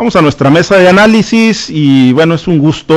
Vamos a nuestra mesa de análisis y bueno, es un gusto,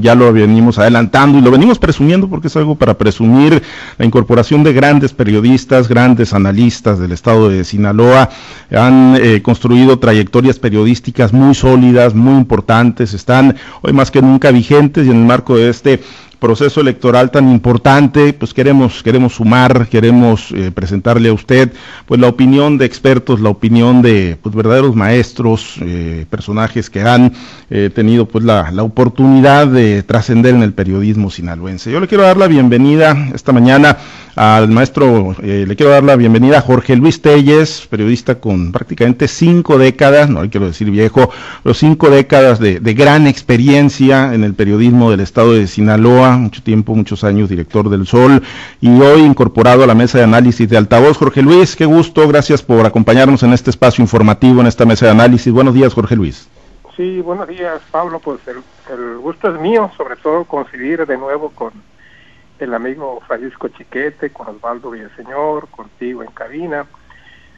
ya lo venimos adelantando y lo venimos presumiendo porque es algo para presumir la incorporación de grandes periodistas, grandes analistas del estado de Sinaloa. Han eh, construido trayectorias periodísticas muy sólidas, muy importantes, están hoy más que nunca vigentes y en el marco de este proceso electoral tan importante, pues queremos, queremos sumar, queremos eh, presentarle a usted pues la opinión de expertos, la opinión de pues, verdaderos maestros, eh, personajes que han eh, tenido pues la, la, oportunidad de trascender en el periodismo sinaloense. Yo le quiero dar la bienvenida esta mañana al maestro, eh, le quiero dar la bienvenida a Jorge Luis Telles, periodista con prácticamente cinco décadas, no quiero decir viejo, pero cinco décadas de, gran experiencia en el periodismo del estado de Sinaloa, mucho tiempo, muchos años director del Sol y hoy incorporado a la mesa de análisis de altavoz. Jorge Luis, qué gusto, gracias por acompañarnos en este espacio informativo, en esta mesa de análisis. Buenos días, Jorge Luis. Sí, buenos días, Pablo. Pues el gusto es mío, sobre todo coincidir de nuevo con el amigo Francisco Chiquete, con Osvaldo Villaseñor, contigo en cabina.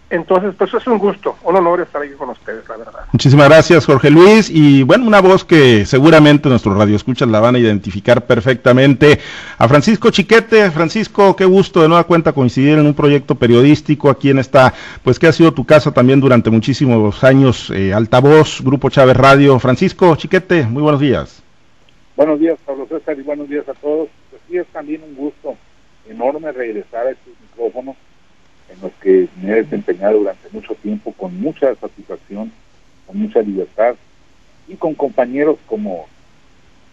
Entonces, pues es un gusto, un honor estar aquí con ustedes, la verdad. Muchísimas gracias, Jorge Luis. Y bueno, una voz que seguramente nuestros radioescuchas la van a identificar perfectamente. A Francisco Chiquete. Francisco, qué gusto de nueva cuenta coincidir en un proyecto periodístico aquí en esta, pues que ha sido tu casa también durante muchísimos años, eh, Altavoz, Grupo Chávez Radio. Francisco Chiquete, muy buenos días. Buenos días, Pablo César, y buenos días a todos. Sí, es también un gusto enorme regresar a estos micrófonos en los que me he desempeñado durante mucho tiempo con mucha satisfacción, con mucha libertad y con compañeros como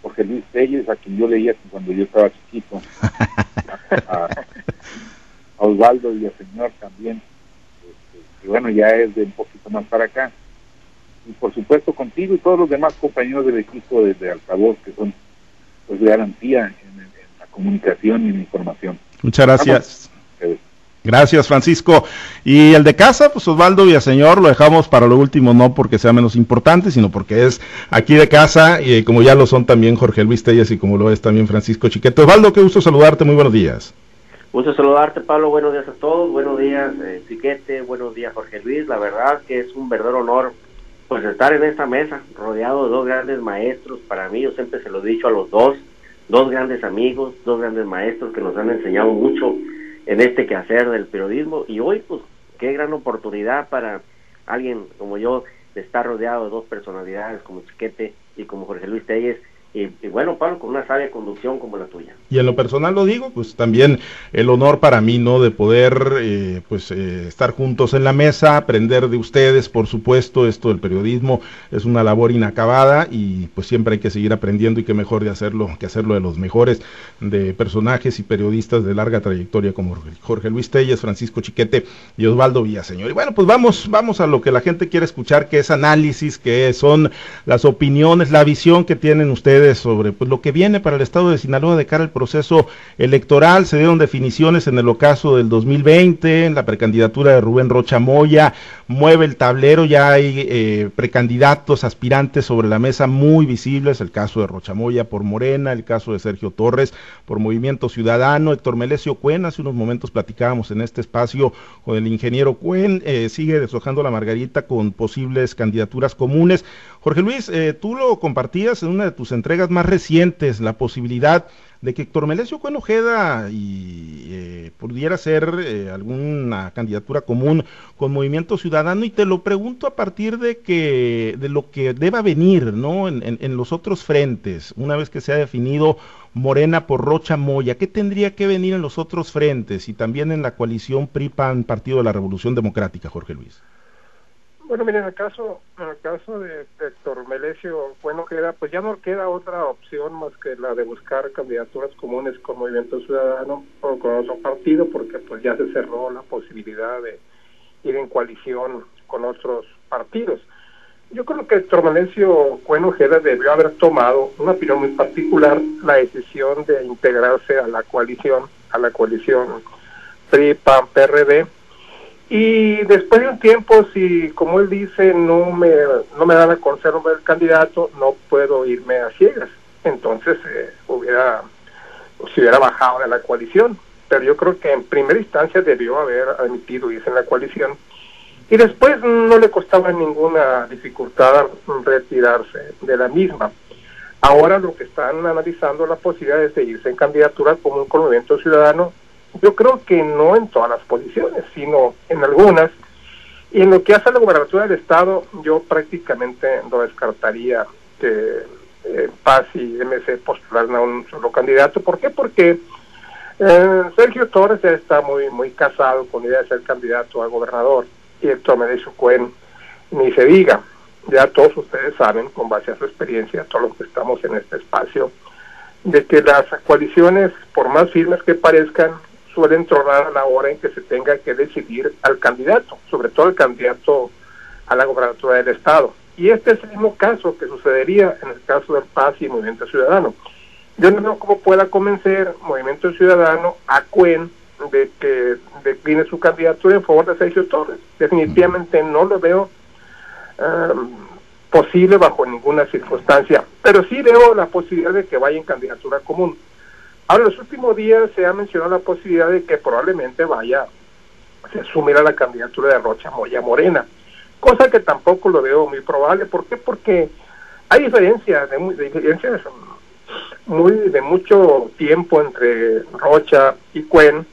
Jorge Luis Telles, a quien yo leía cuando yo estaba chiquito, a, a Osvaldo Villaseñor también, este, que bueno, ya es de un poquito más para acá, y por supuesto contigo y todos los demás compañeros del equipo de, de altavoz que son pues de garantía en, la comunicación y en información. Muchas gracias. Vamos. Gracias, Francisco. Y el de casa, pues Osvaldo Villaseñor, lo dejamos para lo último, no porque sea menos importante, sino porque es aquí de casa, y como ya lo son también Jorge Luis Telles y como lo es también Francisco Chiquete. Osvaldo, qué gusto saludarte, muy buenos días. Gusto saludarte, Pablo, buenos días a todos, buenos días, eh, Chiquete, buenos días, Jorge Luis. La verdad que es un verdadero honor pues estar en esta mesa, rodeado de dos grandes maestros. Para mí, yo siempre se lo he dicho a los dos, dos grandes amigos, dos grandes maestros que nos han enseñado mucho en este quehacer del periodismo. Y hoy pues qué gran oportunidad para alguien como yo de estar rodeado de dos personalidades como Chiquete y como Jorge Luis Telles y, bueno, Pablo, con una sabia conducción como la tuya. Y en lo personal lo digo, pues también el honor para mí, ¿no? De poder, eh, pues, eh, estar juntos en la mesa, aprender de ustedes, por supuesto, esto del periodismo es una labor inacabada y pues siempre hay que seguir aprendiendo y qué mejor de hacerlo que hacerlo de los mejores, de personajes y periodistas de larga trayectoria como Jorge Luis Telles, Francisco Chiquete y Osvaldo Villaseñor. Y bueno, pues vamos, vamos a lo que la gente quiere escuchar, que es análisis, que son las opiniones, la visión que tienen ustedes sobre pues, lo que viene para el estado de Sinaloa de cara al proceso electoral. Se dieron definiciones en el ocaso del 2020, en la precandidatura de Rubén Rocha Moya, mueve el tablero, ya hay eh, precandidatos, aspirantes sobre la mesa muy visibles, el caso de Rocha Moya por Morena, el caso de Sergio Torres por Movimiento Ciudadano, Héctor Melesio Cuen, hace unos momentos platicábamos en este espacio con el ingeniero Cuen, eh, sigue deshojando la margarita con posibles candidaturas comunes. Jorge Luis, eh, tú lo compartías en una de tus entregas más recientes, la posibilidad de que Héctor Melesio Cuen Ojeda y eh, pudiera ser eh, alguna candidatura común con Movimiento Ciudadano y te lo pregunto a partir de que de lo que deba venir, ¿no? En, en, en los otros frentes, una vez que se ha definido Morena por Rocha Moya, ¿qué tendría que venir en los otros frentes y también en la coalición PRI-PAN Partido de la Revolución Democrática, Jorge Luis? Bueno, miren, en el caso, en el caso de, Héctor Melesio, bueno, queda, pues ya no queda otra opción más que la de buscar candidaturas comunes con Movimiento Ciudadano o con otro partido, porque pues ya se cerró la posibilidad de ir en coalición con otros partidos. Yo creo que Héctor Melesio Cuen Ojeda debió haber tomado una opinión muy particular, la decisión de integrarse a la coalición, a la coalición PRI, PAN, PRD, y después de un tiempo, si como él dice, no me, no me dan a conocer el candidato, no puedo irme a ciegas. Entonces eh, hubiera, se hubiera bajado de la coalición. Pero yo creo que en primera instancia debió haber admitido irse en la coalición. y después no le costaba ninguna dificultad retirarse de la misma. Ahora lo que están analizando la posibilidad de seguirse en candidatura como un movimiento ciudadano, yo creo que no en todas las posiciones, sino en algunas. Y en lo que hace a la gobernatura del Estado, yo prácticamente no descartaría que eh, Paz y MC postularan a un solo candidato. ¿Por qué? Porque eh, Sergio Torres ya está muy muy casado con la idea de ser candidato a gobernador y Héctor Medecio Cuen ni se diga. Ya todos ustedes saben, con base a su experiencia, todos los que estamos en este espacio, de que las coaliciones, por más firmes que parezcan, suelen tronar a la hora en que se tenga que decidir al candidato, sobre todo el candidato a la gobernatura del Estado. Y este es el mismo caso que sucedería en el caso del Paz y Movimiento Ciudadano. Yo no veo cómo pueda convencer Movimiento Ciudadano a Cuen de que decline su candidatura en favor de Sergio Torres. Definitivamente no lo veo um, posible bajo ninguna circunstancia, pero sí veo la posibilidad de que vaya en candidatura común. Ahora, en los últimos días se ha mencionado la posibilidad de que probablemente vaya, se asumirá la candidatura de Rocha Moya Morena, cosa que tampoco lo veo muy probable. ¿Por qué? Porque hay diferencias, de, de diferencias muy de mucho tiempo entre Rocha y Cuen,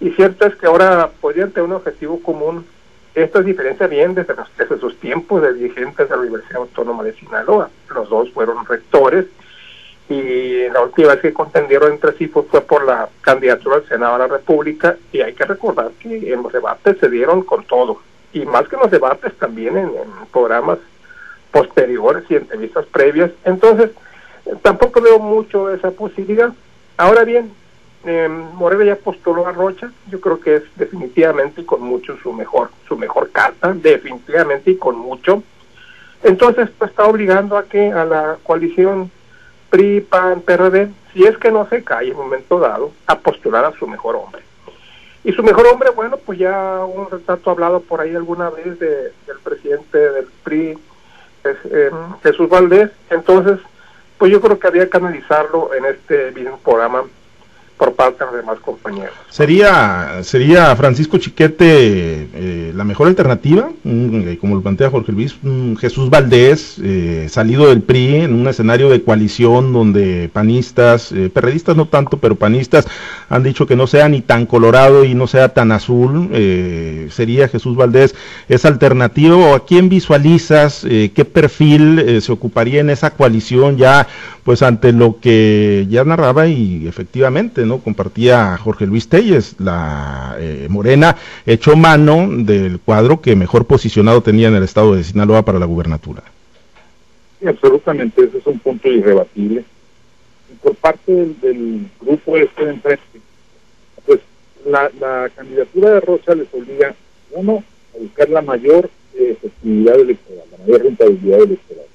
y cierto es que ahora podrían tener un objetivo común. Estas diferencias vienen desde, desde sus tiempos de dirigentes de la Universidad Autónoma de Sinaloa. Los dos fueron rectores y la última vez que contendieron entre sí fue, por la candidatura al Senado de la República y hay que recordar que en los debates se dieron con todo y más que en los debates también en, programas posteriores y entrevistas previas. Entonces, tampoco veo mucho esa posibilidad. Ahora bien, eh, Morena ya postuló a Rocha, yo creo que es definitivamente y con mucho su mejor, su mejor carta, definitivamente y con mucho. Entonces, pues está obligando a que a la coalición PRI, PAN, PRD, si es que no se cae en un momento dado, a postular a su mejor hombre. Y su mejor hombre, bueno, pues ya un retrato hablado por ahí alguna vez de, del presidente del PRI, eh, Jesús Valdés. Entonces, pues yo creo que había que analizarlo en este mismo programa por parte de los demás compañeros. ¿Sería, sería Francisco Chiquete eh, la mejor alternativa? Eh, como lo plantea Jorge Luis, Jesús Valdés, eh, salido del PRI en un escenario de coalición donde panistas, perredistas no tanto, pero panistas han dicho que no sea ni tan colorado y no sea tan azul. ¿Sería Jesús Valdés esa alternativa o a quién visualizas? ¿Qué perfil se ocuparía en esa coalición ya pues ante lo que ya narraba y efectivamente. Compartía Jorge Luis Telles, la eh, Morena echó mano del cuadro que mejor posicionado tenía en el estado de Sinaloa para la gubernatura. Absolutamente, ese es un punto irrebatible. Y por parte del, grupo este de enfrente, pues la, candidatura de Rocha les obliga, uno, a buscar la mayor eh, efectividad electoral, la mayor rentabilidad electoral.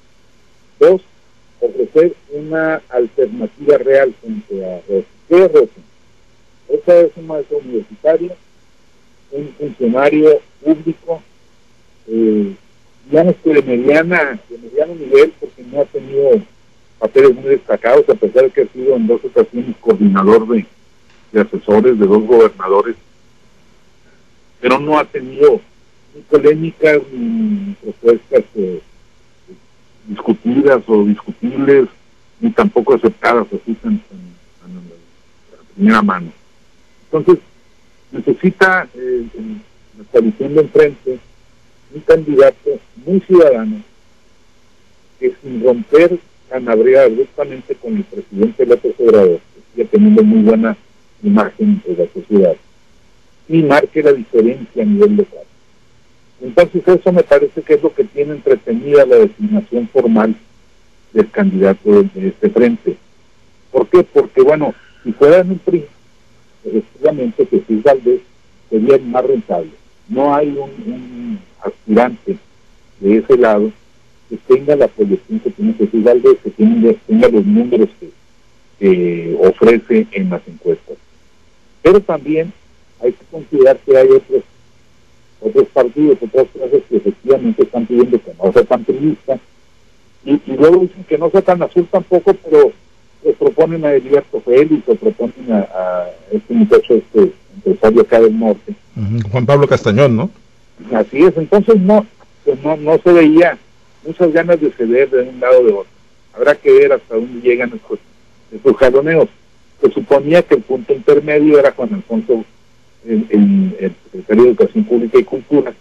Dos, ofrecer una alternativa real frente a Rosa. ¿Qué es Rosa? Rosa es un maestro universitario, un funcionario público, eh, digamos que de mediana, de mediano nivel, porque no ha tenido papeles muy destacados, a pesar de que ha sido en dos ocasiones coordinador de, asesores de dos gobernadores, pero no ha tenido ni polémicas ni propuestas eh, discutidas o discutibles, ni tampoco aceptadas así en, la primera mano. Entonces, necesita eh, la coalición de enfrente un candidato muy ciudadano que sin romper canabrea abruptamente con el presidente López Obrador, que sigue teniendo muy buena imagen de la sociedad, y marque la diferencia a nivel local. Entonces eso me parece que es lo que tiene entretenida la designación formal del candidato de, este frente. ¿Por qué? Porque bueno, si fuera en un PRI, efectivamente Jesús Valdés sería más rentable. No hay un, aspirante de ese lado que tenga la proyección que tiene Jesús Valdés, que tenga, los números que, que ofrece en las encuestas. Pero también hay que considerar que hay otros otros partidos, otras clases que efectivamente están pidiendo que no sea tan triste y, luego dicen que no sea tan azul tampoco, pero les proponen a Edilberto Félix o proponen a, este muchacho, este empresario acá del norte. Juan Pablo Castañón, ¿no? Así es, entonces no, pues no, no se veía muchas ganas de ceder de un lado de otro. Habrá que ver hasta dónde llegan estos, estos jaloneos. Se suponía que el punto intermedio era con Alfonso, en, el Secretario de Educación Pública y Cultura,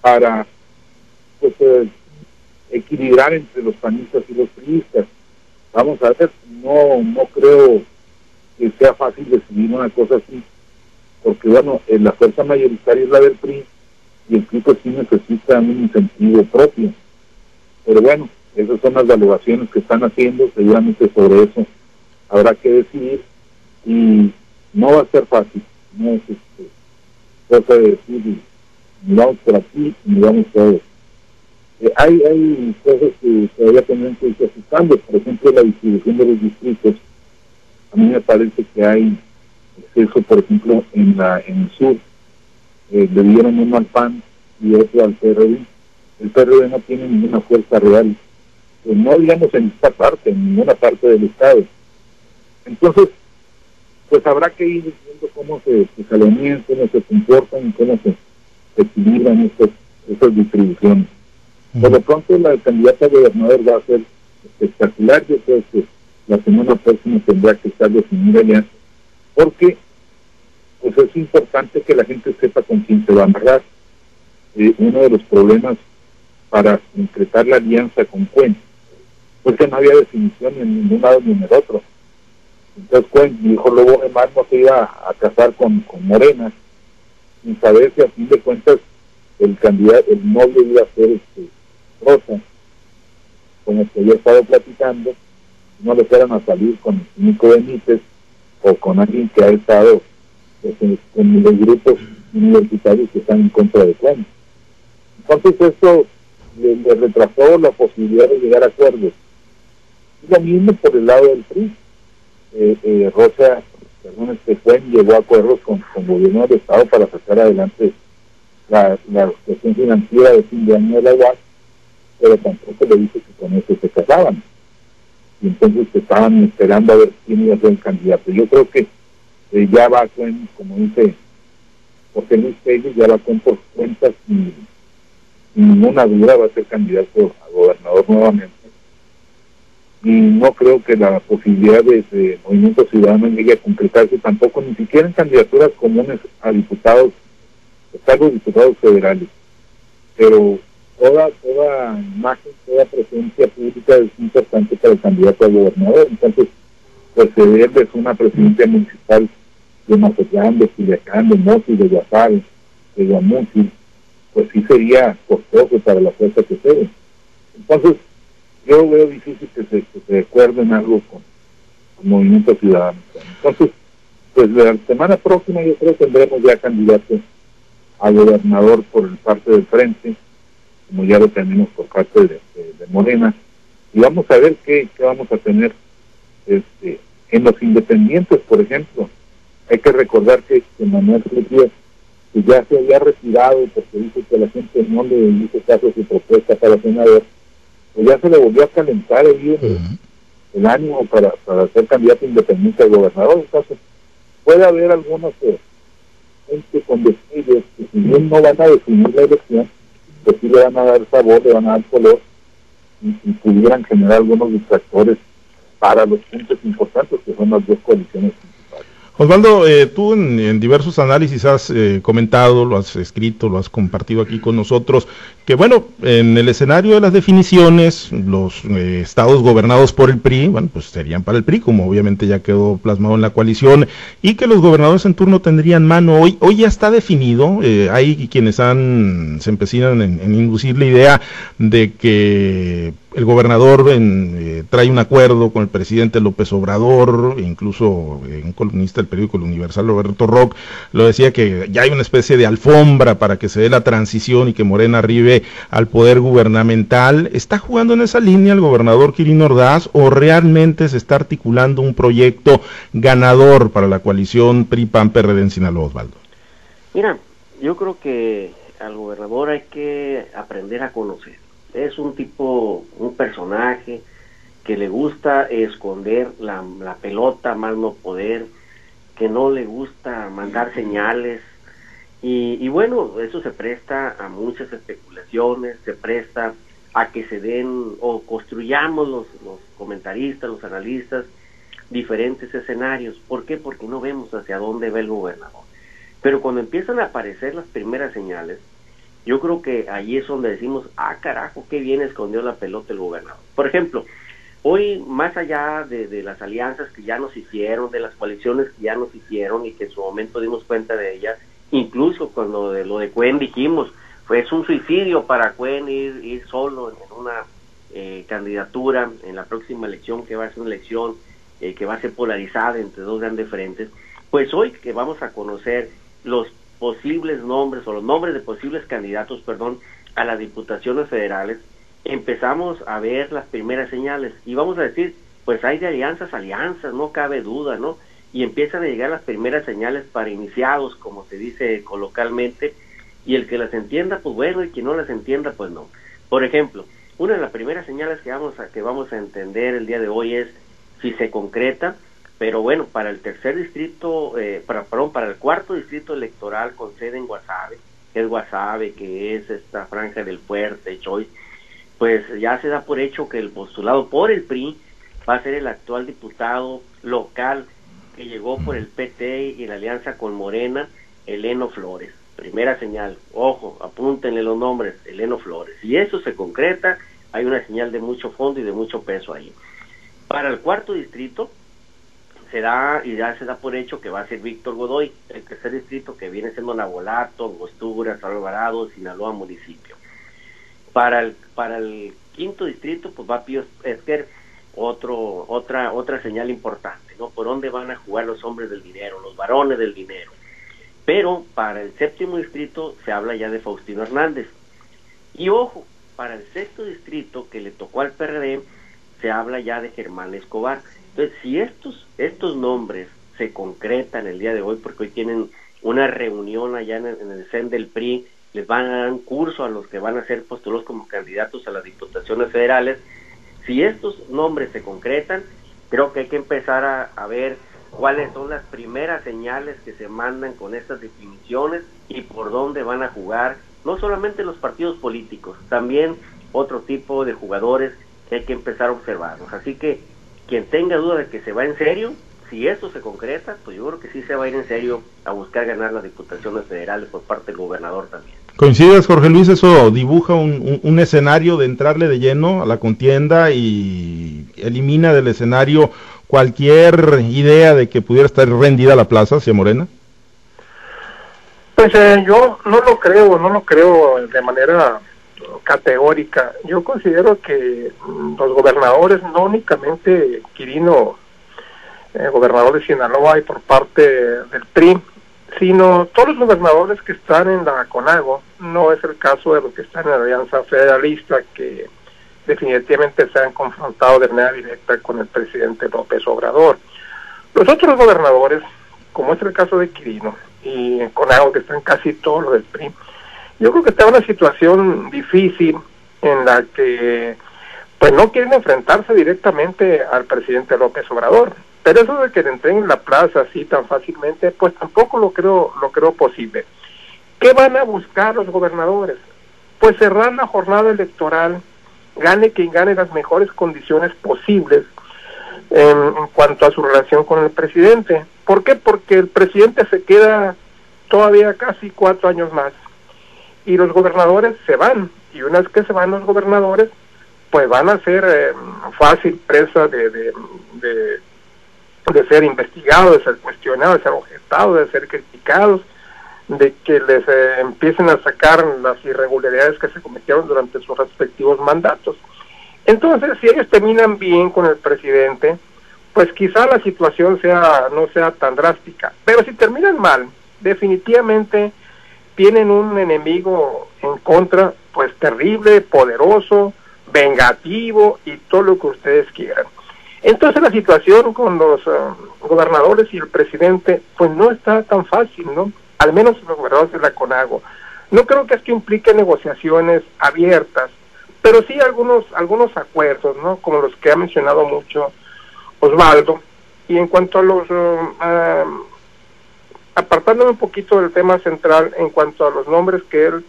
para pues, eh, equilibrar entre los panistas y los priistas. Vamos a ver, no, no creo que sea fácil decidir una cosa así, porque bueno, la fuerza mayoritaria es la del PRI y el PRI pues sí necesita un incentivo propio. Pero bueno, esas son las evaluaciones que están haciendo, seguramente sobre eso habrá que decidir y no va a ser fácil, no es este, cosa de decir ni vamos por aquí ni vamos todos. Eh, hay, hay cosas que todavía tenemos que ir ajustando, por ejemplo la distribución de los distritos. A mí me parece que hay exceso, por ejemplo, en la en el sur, eh, le dieron uno al PAN y otro al PRD. El PRD no tiene ninguna fuerza real, pues no digamos en esta parte, en ninguna parte del Estado. Entonces, pues habrá que ir viendo cómo se, se cómo se comportan y cómo se, equilibran estas, estas distribuciones. Por lo pronto, la candidata a gobernador va a ser espectacular. Yo creo que la semana próxima tendrá que estar definida ya, porque pues es importante que la gente sepa con quién se va a amarrar. Eh, uno de los problemas para concretar la alianza con Cuen fue que no había definición ni en ningún lado ni en el otro. Entonces Cuen dijo luego además no se iba a casar con, con Morena, sin saber si a fin de cuentas el candidato, el novio iba a ser este, Rosa, con el que yo he estado platicando, no le fueran a salir con Nico Benítez o con alguien que ha estado pues, en, los grupos universitarios que están en contra de Juan. Entonces esto le, retrasó la posibilidad de llegar a acuerdos. Y lo mismo por el lado del PRI. Eh, eh, Rosa, perdón, este Juan llegó a acuerdos con, el gobierno del Estado para sacar adelante la, la cuestión financiera de fin de año de la UAS pero tampoco le dice que con eso se casaban. Y entonces estaban esperando a ver quién iba a ser el candidato. Yo creo que eh, ya va con, como dice José Luis Pérez, ya va con por cuentas y sin ninguna duda va a ser candidato a gobernador nuevamente. Y no creo que la posibilidad de, de Movimiento Ciudadano llegue a concretarse tampoco, ni siquiera en candidaturas comunes a diputados, los diputados federales. Pero toda, toda imagen, toda presencia pública es importante para el candidato a gobernador. Entonces, pues es una presidencia municipal de Mazatlán, de Culiacán, de Mosi, de Guasave, de Guamuchi, pues sí sería costoso para la fuerza que se. Entonces, yo veo difícil que se, que se acuerden algo con, el Movimiento Ciudadano. Entonces, pues la semana próxima yo creo que tendremos ya candidatos a gobernador por parte del frente como ya lo tenemos por parte de, Morena, y vamos a ver qué, vamos a tener este, en los independientes, por ejemplo. Hay que recordar que, Manuel Felipe que ya se había retirado porque dice que la gente no le hizo caso a su propuesta para senador, pues ya se le volvió a calentar el, el ánimo para, para ser candidato independiente al gobernador. Entonces, puede haber algunos eh, gente con despidos que si bien no van a definir la elección, le van a dar sabor, le van a dar color y, pudieran generar algunos distractores para los puntos importantes que son las dos coaliciones Osvaldo, eh, tú en, diversos análisis has eh, comentado, lo has escrito, lo has compartido aquí con nosotros, que bueno, en el escenario de las definiciones, los eh, estados gobernados por el PRI, bueno, pues serían para el PRI, como obviamente ya quedó plasmado en la coalición, y que los gobernadores en turno tendrían mano. Hoy, hoy ya está definido, hay quienes han, se empecinan en, inducir la idea de que el gobernador eh, trae un acuerdo con el presidente López Obrador, incluso eh, un columnista del periódico El Universal, Roberto Rock, lo decía que ya hay una especie de alfombra para que se dé la transición y que Morena arribe al poder gubernamental. ¿Está jugando en esa línea el gobernador Kirin Ordaz o realmente se está articulando un proyecto ganador para la coalición PRI-PAN-PRD en Sinaloa, Osvaldo? Mira, yo creo que al gobernador hay que aprender a conocer es un tipo, un personaje que le gusta esconder la, pelota, más no poder, que no le gusta mandar señales, Y, bueno, eso se presta a muchas especulaciones, se presta a que se den o construyamos los, los comentaristas, los analistas, diferentes escenarios. ¿Por qué? Porque no vemos hacia dónde va el gobernador. Pero cuando empiezan a aparecer las primeras señales, yo creo que ahí es donde decimos, ah, carajo, qué bien escondió la pelota el gobernador. Por ejemplo, hoy, más allá de, las alianzas que ya nos hicieron, de las coaliciones que ya nos hicieron y que en su momento dimos cuenta de ellas, incluso cuando de lo de Cuen dijimos, fue es un suicidio para Cuen ir, solo en una eh, candidatura en la próxima elección, que va a ser una elección eh, que va a ser polarizada entre dos grandes frentes, pues hoy que vamos a conocer los posibles nombres o los nombres de posibles candidatos, perdón, a las diputaciones federales, empezamos a ver las primeras señales y vamos a decir, pues hay de alianzas, alianzas, no cabe duda, ¿no? Y empiezan a llegar las primeras señales para iniciados, como se dice coloquialmente, y el que las entienda, pues bueno, y quien no las entienda, pues no. Por ejemplo, una de las primeras señales que vamos a, que vamos a entender el día de hoy es si se concreta, pero bueno, para el tercer distrito, eh, para, perdón, para el cuarto distrito electoral con sede en Guasave, que es Guasave, que es esta franja del fuerte, Choice, pues ya se da por hecho que el postulado por el PRI va a ser el actual diputado local que llegó por el PT y la alianza con Morena, Eleno Flores. Primera señal, ojo, apúntenle los nombres, Eleno Flores. Si eso se concreta, hay una señal de mucho fondo y de mucho peso ahí. Para el cuarto distrito, se da y ya se da por hecho que va a ser Víctor Godoy, el tercer distrito que viene siendo Nabolato, Angostura, San Alvarado, Sinaloa municipio. Para el, para el quinto distrito, pues va Pío Esquer, otro, otra, otra señal importante, ¿no? Por dónde van a jugar los hombres del dinero, los varones del dinero. Pero para el séptimo distrito se habla ya de Faustino Hernández. Y ojo, para el sexto distrito que le tocó al PRD, se habla ya de Germán Escobar. Entonces, si estos, estos nombres se concretan el día de hoy, porque hoy tienen una reunión allá en el, CEN del PRI, les van a dar un curso a los que van a ser postulados como candidatos a las diputaciones federales, si estos nombres se concretan, creo que hay que empezar a, ver cuáles son las primeras señales que se mandan con estas definiciones y por dónde van a jugar no solamente los partidos políticos, también otro tipo de jugadores que hay que empezar a observarlos. Así que quien tenga duda de que se va en serio, si esto se concreta, pues yo creo que sí se va a ir en serio a buscar ganar las diputaciones federales por parte del gobernador también. ¿Coincides, Jorge Luis? Eso dibuja un, un, escenario de entrarle de lleno a la contienda y elimina del escenario cualquier idea de que pudiera estar rendida la plaza hacia Morena. Pues eh, yo no lo creo, no lo creo de manera categórica. Yo considero que los gobernadores, no únicamente Quirino, eh, gobernador de Sinaloa y por parte del PRI, sino todos los gobernadores que están en la CONAGO, no es el caso de los que están en la Alianza Federalista, que definitivamente se han confrontado de manera directa con el presidente López Obrador. Los otros gobernadores, como es el caso de Quirino y en CONAGO, que están casi todos los del PRI, yo creo que está en una situación difícil en la que pues no quieren enfrentarse directamente al presidente López Obrador. Pero eso de que le entreguen la plaza así tan fácilmente, pues tampoco lo creo, lo creo posible. ¿Qué van a buscar los gobernadores? Pues cerrar la jornada electoral, gane quien gane las mejores condiciones posibles en, en cuanto a su relación con el presidente. ¿Por qué? Porque el presidente se queda todavía casi cuatro años más y los gobernadores se van y una vez que se van los gobernadores pues van a ser eh, fácil presa de, ser investigados, de ser cuestionados, de ser objetados, de ser criticados, de que les eh, empiecen a sacar las irregularidades que se cometieron durante sus respectivos mandatos. Entonces, si ellos terminan bien con el presidente, pues quizá la situación sea no sea tan drástica, pero si terminan mal, definitivamente tienen un enemigo en contra, pues terrible, poderoso, vengativo y todo lo que ustedes quieran. Entonces la situación con los eh, gobernadores y el presidente, pues no está tan fácil, ¿no? Al menos los gobernadores de la CONAGO. No creo que esto implique negociaciones abiertas, pero sí algunos algunos acuerdos, ¿no? Como los que ha mencionado mucho Osvaldo. Y en cuanto a los uh, apartándome un poquito del tema central en cuanto a los nombres que él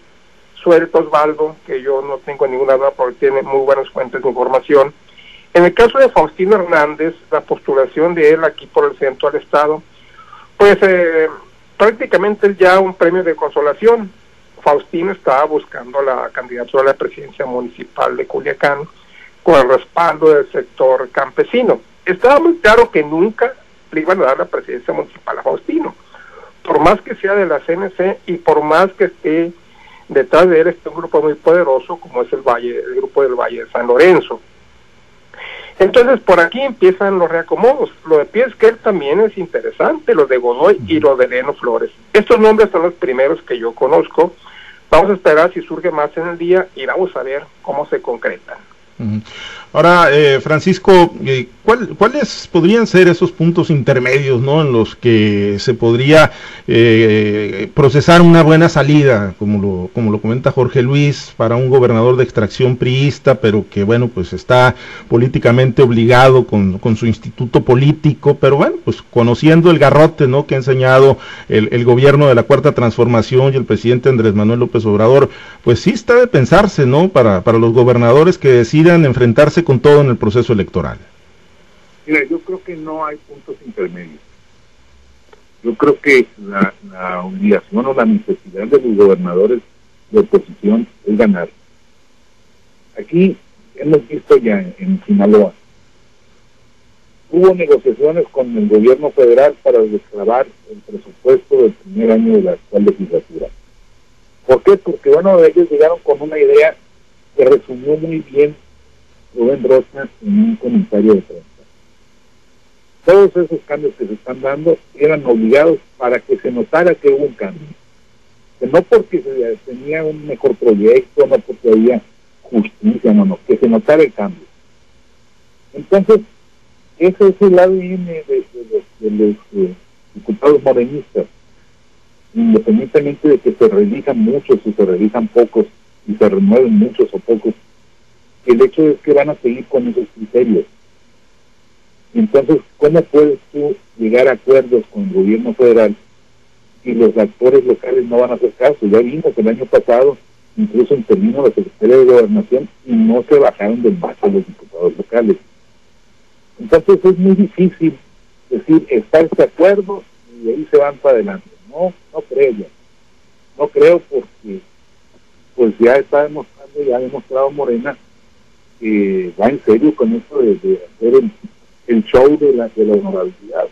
suelta Osvaldo, que yo no tengo ninguna duda porque tiene muy buenas fuentes de información. En el caso de Faustino Hernández, la postulación de él aquí por el centro del Estado, pues eh, prácticamente es ya un premio de consolación. Faustino estaba buscando la candidatura a la presidencia municipal de Culiacán con el respaldo del sector campesino. Estaba muy claro que nunca le iban a dar la presidencia municipal a Faustino, por más que sea de la CNC y por más que esté detrás de él esté un grupo muy poderoso como es el Valle, el grupo del Valle de San Lorenzo. Entonces por aquí empiezan los reacomodos. Lo de Piesquer también es interesante, lo de Godoy y lo de Leno Flores. Estos nombres son los primeros que yo conozco. Vamos a esperar si surge más en el día y vamos a ver cómo se concretan. Ahora, eh, Francisco, eh, ¿cuáles podrían ser esos puntos intermedios ¿no? en los que se podría eh, procesar una buena salida, como lo, como lo comenta Jorge Luis, para un gobernador de extracción priista, pero que, bueno, pues está políticamente obligado con, su instituto político, pero bueno, pues conociendo el garrote ¿no? que ha enseñado el, el gobierno de la Cuarta Transformación y el presidente Andrés Manuel López Obrador, pues sí está de pensarse, ¿no? Para, para los gobernadores que decidan enfrentarse con todo en el proceso electoral. Mira, yo creo que no hay puntos intermedios. Yo creo que la, obligación o la necesidad de los gobernadores de oposición es ganar. Aquí hemos visto ya en, Sinaloa, hubo negociaciones con el gobierno federal para desclavar el presupuesto del primer año de la actual legislatura. ¿Por qué? Porque bueno, ellos llegaron con una idea que resumió muy bien Rubén en un comentario de prensa. Todos esos cambios que se están dando eran obligados para que se notara que hubo un cambio. Que no porque se tenía un mejor proyecto, no porque había justicia, no, no, que se notara el cambio. Entonces, ese es el ADN de, de, los eh, diputados morenistas independientemente de que se realizan muchos o se realizan pocos y se remueven muchos o pocos, el hecho es que van a seguir con esos criterios. Entonces, ¿cómo puedes tú llegar a acuerdos con el gobierno federal si los actores locales no van a hacer caso? Ya vimos el año pasado, incluso intervino la Secretaría de Gobernación y no se bajaron del vaso los diputados locales. Entonces es muy difícil decir, está este acuerdo y ahí se van para adelante. No, no creo ya. No creo porque pues ya está demostrando, ya ha demostrado Morena que va en serio con esto de, hacer el, show de la, de la honorabilidad.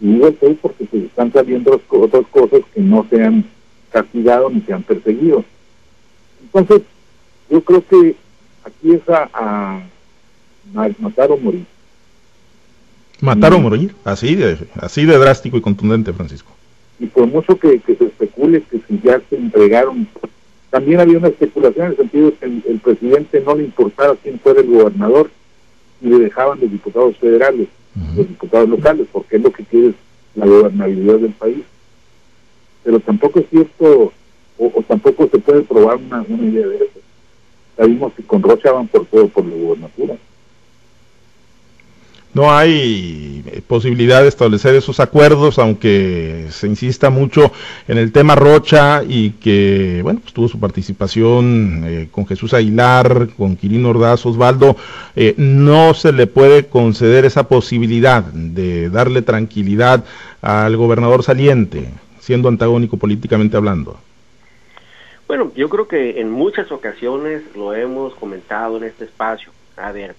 Y digo show porque se están saliendo otras cosas que no se han castigado ni se han perseguido. Entonces, yo creo que aquí es a, matar o morir. Matar o morir, así de, así de drástico y contundente, Francisco y por mucho que, se especule que si ya se entregaron, también había una especulación en el sentido que el, presidente no le importaba quién fuera el gobernador y le dejaban los diputados federales, los diputados locales, porque es lo que quiere la gobernabilidad del país. Pero tampoco es cierto, o, tampoco se puede probar una, una idea de eso. Sabemos que con Rocha van por todo por la gobernatura no hay eh, posibilidad de establecer esos acuerdos, aunque se insista mucho en el tema Rocha y que, bueno, pues tuvo su participación eh, con Jesús Aguilar, con Quirino Ordaz, Osvaldo, eh, no se le puede conceder esa posibilidad de darle tranquilidad al gobernador saliente, siendo antagónico políticamente hablando. Bueno, yo creo que en muchas ocasiones lo hemos comentado en este espacio. A ver,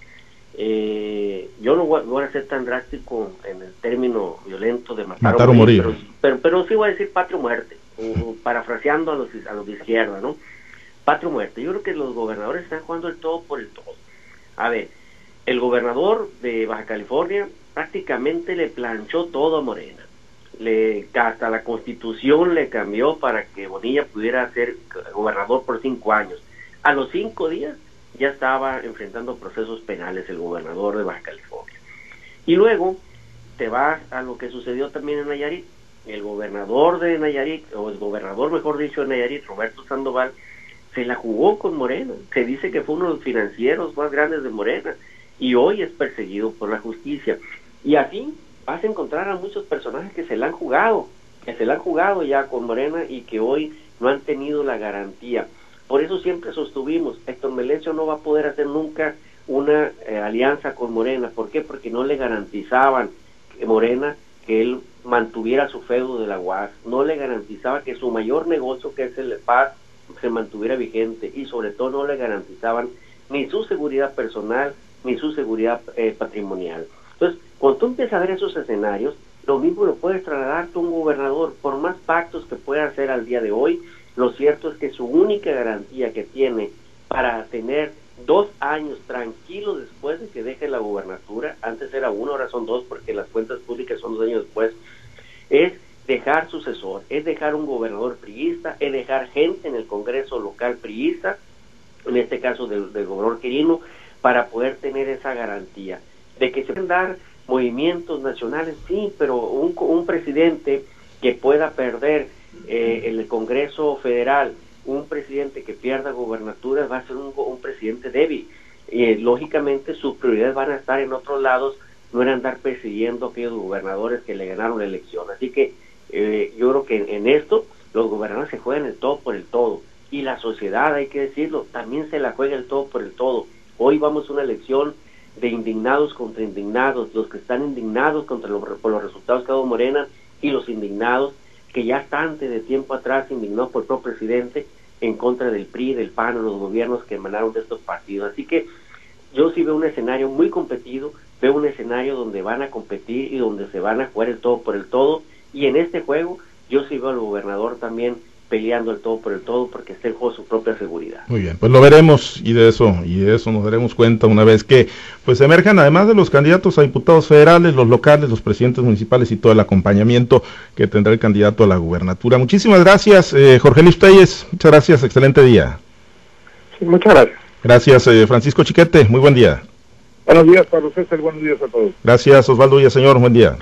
eh, yo no voy, a ser tan drástico en el término violento de matar, o morir, Pero, pero, sí voy a decir patria muerte, o, parafraseando a los, a los de izquierda, ¿no? Patria muerte. Yo creo que los gobernadores están jugando el todo por el todo. A ver, el gobernador de Baja California prácticamente le planchó todo a Morena. Le, hasta la constitución le cambió para que Bonilla pudiera ser gobernador por cinco años. A los cinco días ya estaba enfrentando procesos penales el gobernador de Baja California. Y luego te vas a lo que sucedió también en Nayarit. El gobernador de Nayarit, o el gobernador mejor dicho de Nayarit, Roberto Sandoval, se la jugó con Morena. Se dice que fue uno de los financieros más grandes de Morena y hoy es perseguido por la justicia. Y así vas a encontrar a muchos personajes que se la han jugado que se la han jugado ya con Morena y que hoy no han tenido la garantía. Por eso siempre sostuvimos, Héctor Melencio no va a poder hacer nunca una eh, alianza con Morena. ¿Por qué? Porque no le garantizaban que Morena que él mantuviera su feudo de la UAS, no le garantizaba que su mayor negocio, que es el paz, se mantuviera vigente y sobre todo no le garantizaban ni su seguridad personal ni su seguridad eh, patrimonial. Entonces, cuando tú empiezas a ver esos escenarios, lo mismo lo puedes trasladar a un gobernador, por más pactos que pueda hacer al día de hoy, lo cierto es que su única garantía que tiene para tener dos años tranquilos después de que deje la gubernatura, antes era uno, ahora son dos porque las cuentas públicas son dos años después, es dejar sucesor, es dejar un gobernador priista, es dejar gente en el Congreso local priista, en este caso del, gobernador Quirino, para poder tener esa garantía de que se pueden dar movimientos nacionales, sí, pero un, un presidente que pueda perder eh, el Congreso Federal, un presidente que pierda gobernaturas va a ser un, presidente débil. Eh, lógicamente sus prioridades van a estar en otros lados, no era andar persiguiendo a aquellos gobernadores que le ganaron la elección. Así que eh, yo creo que en, esto los gobernadores se juegan el todo por el todo. Y la sociedad, hay que decirlo, también se la juega el todo por el todo. Hoy vamos a una elección de indignados contra indignados, los que están indignados contra los, por los resultados que ha dado Morena y los indignados que ya están de tiempo atrás indignados por propio presidente en contra del PRI, del PAN o los gobiernos que emanaron de estos partidos. Así que yo sí veo un escenario muy competido, veo un escenario donde van a competir y donde se van a jugar el todo por el todo. Y en este juego yo sí veo al gobernador también peleando el todo por el todo porque está en juego su propia seguridad. Muy bien, pues lo veremos y de eso y de eso nos daremos cuenta una vez que pues emerjan además de los candidatos a diputados federales, los locales, los presidentes municipales y todo el acompañamiento que tendrá el candidato a la gubernatura. Muchísimas gracias, eh, Jorge Luis Telles, muchas gracias, excelente día. Sí, muchas gracias. Gracias, eh, Francisco Chiquete, muy buen día. Buenos días, Pablo César, buenos días a todos. Gracias, Osvaldo y señor, buen día.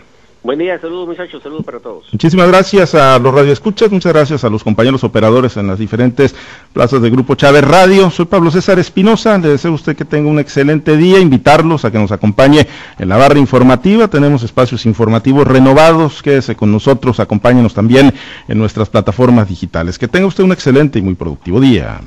Buen día, saludos muchachos, saludos para todos. Muchísimas gracias a los radioescuchas, muchas gracias a los compañeros operadores en las diferentes plazas del Grupo Chávez Radio. Soy Pablo César Espinosa, le deseo a usted que tenga un excelente día, invitarlos a que nos acompañe en la barra informativa, tenemos espacios informativos renovados, quédese con nosotros, acompáñenos también en nuestras plataformas digitales. Que tenga usted un excelente y muy productivo día.